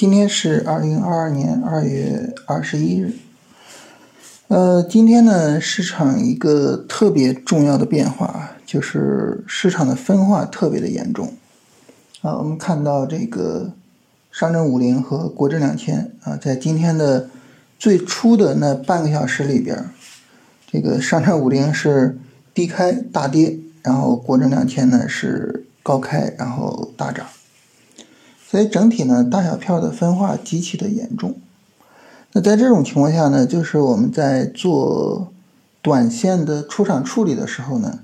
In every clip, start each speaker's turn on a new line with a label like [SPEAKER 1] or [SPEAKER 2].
[SPEAKER 1] 今天是二零二二年二月二十一日。呃，今天呢，市场一个特别重要的变化，就是市场的分化特别的严重。啊，我们看到这个上证五零和国证两千啊，在今天的最初的那半个小时里边，这个上证五零是低开大跌，然后国证两千呢是高开然后大涨。所以整体呢，大小票的分化极其的严重。那在这种情况下呢，就是我们在做短线的出场处理的时候呢，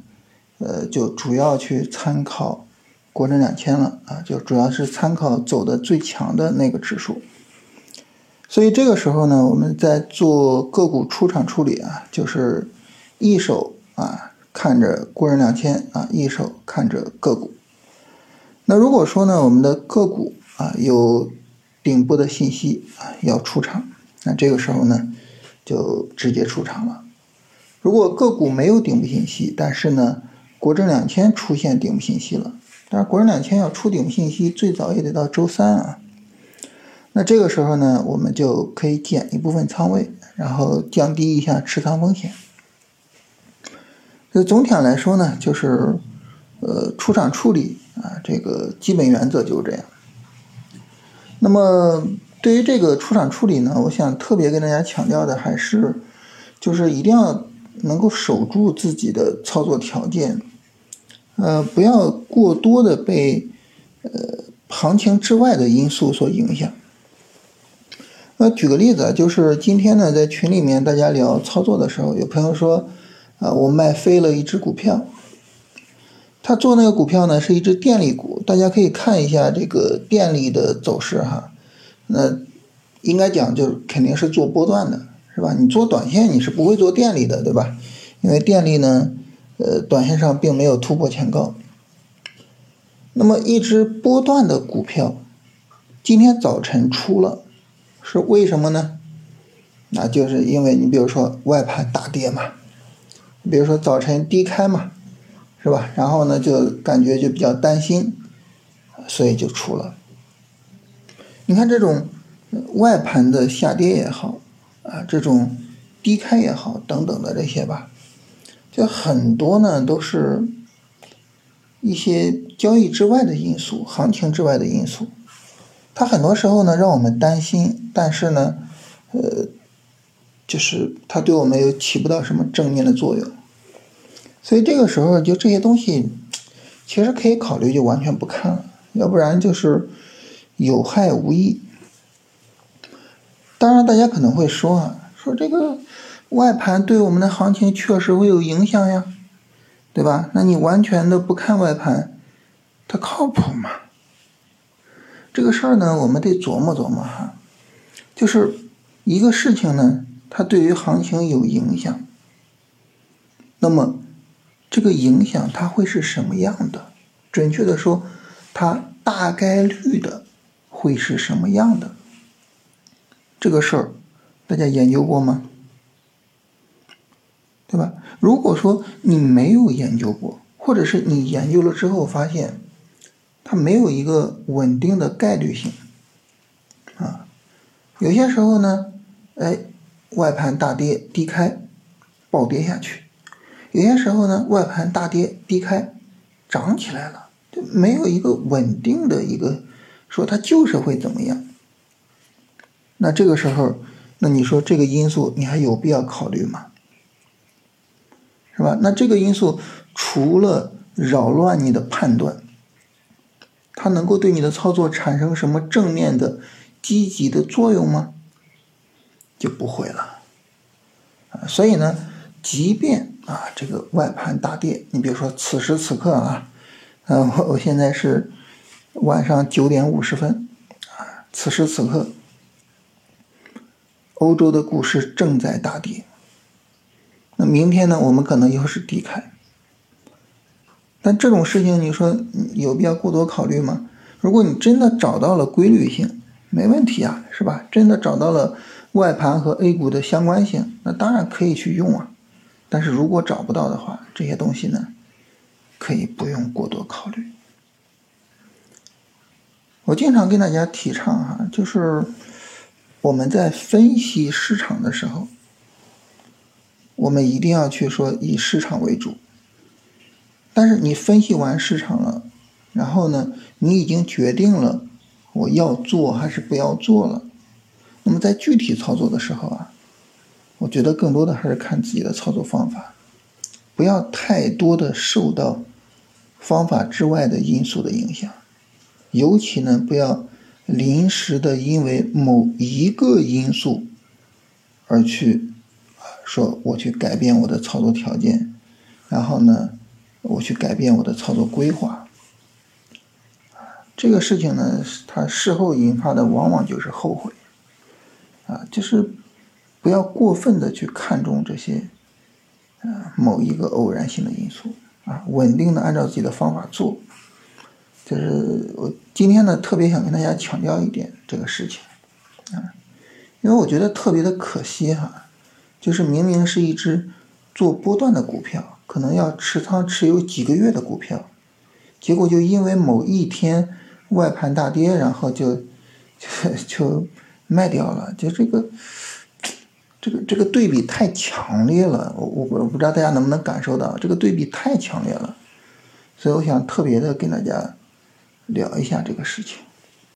[SPEAKER 1] 呃，就主要去参考国证两千了啊，就主要是参考走的最强的那个指数。所以这个时候呢，我们在做个股出场处理啊，就是一手啊看着国证两千啊，一手看着个股。那如果说呢，我们的个股啊有顶部的信息啊要出场，那这个时候呢就直接出场了。如果个股没有顶部信息，但是呢国证两千出现顶部信息了，但是国证两千要出顶部信息，最早也得到周三啊。那这个时候呢，我们就可以减一部分仓位，然后降低一下持仓风险。就总体上来说呢，就是呃出场处理。啊，这个基本原则就是这样。那么对于这个出场处理呢，我想特别跟大家强调的还是，就是一定要能够守住自己的操作条件，呃，不要过多的被呃行情之外的因素所影响。那举个例子，就是今天呢，在群里面大家聊操作的时候，有朋友说，啊，我卖飞了一只股票。他做那个股票呢，是一只电力股，大家可以看一下这个电力的走势哈。那应该讲就肯定是做波段的，是吧？你做短线你是不会做电力的，对吧？因为电力呢，呃，短线上并没有突破前高。那么一只波段的股票，今天早晨出了，是为什么呢？那就是因为你比如说外盘大跌嘛，比如说早晨低开嘛。是吧？然后呢，就感觉就比较担心，所以就出了。你看这种外盘的下跌也好，啊，这种低开也好，等等的这些吧，就很多呢都是一些交易之外的因素，行情之外的因素。它很多时候呢让我们担心，但是呢，呃，就是它对我们又起不到什么正面的作用。所以这个时候，就这些东西，其实可以考虑就完全不看了，要不然就是有害无益。当然，大家可能会说啊，说这个外盘对我们的行情确实会有影响呀，对吧？那你完全的不看外盘，它靠谱吗？这个事儿呢，我们得琢磨琢磨哈。就是一个事情呢，它对于行情有影响，那么。这个影响它会是什么样的？准确的说，它大概率的会是什么样的？这个事儿大家研究过吗？对吧？如果说你没有研究过，或者是你研究了之后发现它没有一个稳定的概率性啊，有些时候呢，哎，外盘大跌低开，暴跌下去。有些时候呢，外盘大跌低开，涨起来了，就没有一个稳定的一个说它就是会怎么样。那这个时候，那你说这个因素你还有必要考虑吗？是吧？那这个因素除了扰乱你的判断，它能够对你的操作产生什么正面的、积极的作用吗？就不会了。所以呢，即便啊，这个外盘大跌，你比如说此时此刻啊，呃，我我现在是晚上九点五十分啊，此时此刻，欧洲的股市正在大跌。那明天呢，我们可能又是低开。但这种事情，你说有必要过多考虑吗？如果你真的找到了规律性，没问题啊，是吧？真的找到了外盘和 A 股的相关性，那当然可以去用啊。但是如果找不到的话，这些东西呢，可以不用过多考虑。我经常跟大家提倡哈，就是我们在分析市场的时候，我们一定要去说以市场为主。但是你分析完市场了，然后呢，你已经决定了我要做还是不要做了。那么在具体操作的时候啊，我觉得更多的还是看自己的操作方法，不要太多的受到方法之外的因素的影响，尤其呢，不要临时的因为某一个因素而去说我去改变我的操作条件，然后呢。我去改变我的操作规划，这个事情呢，它事后引发的往往就是后悔，啊，就是不要过分的去看重这些，呃，某一个偶然性的因素，啊，稳定的按照自己的方法做，就是我今天呢特别想跟大家强调一点这个事情，啊，因为我觉得特别的可惜哈，就是明明是一只做波段的股票。可能要持仓持有几个月的股票，结果就因为某一天外盘大跌，然后就就就卖掉了。就这个这个这个对比太强烈了，我我我不知道大家能不能感受到，这个对比太强烈了。所以我想特别的跟大家聊一下这个事情。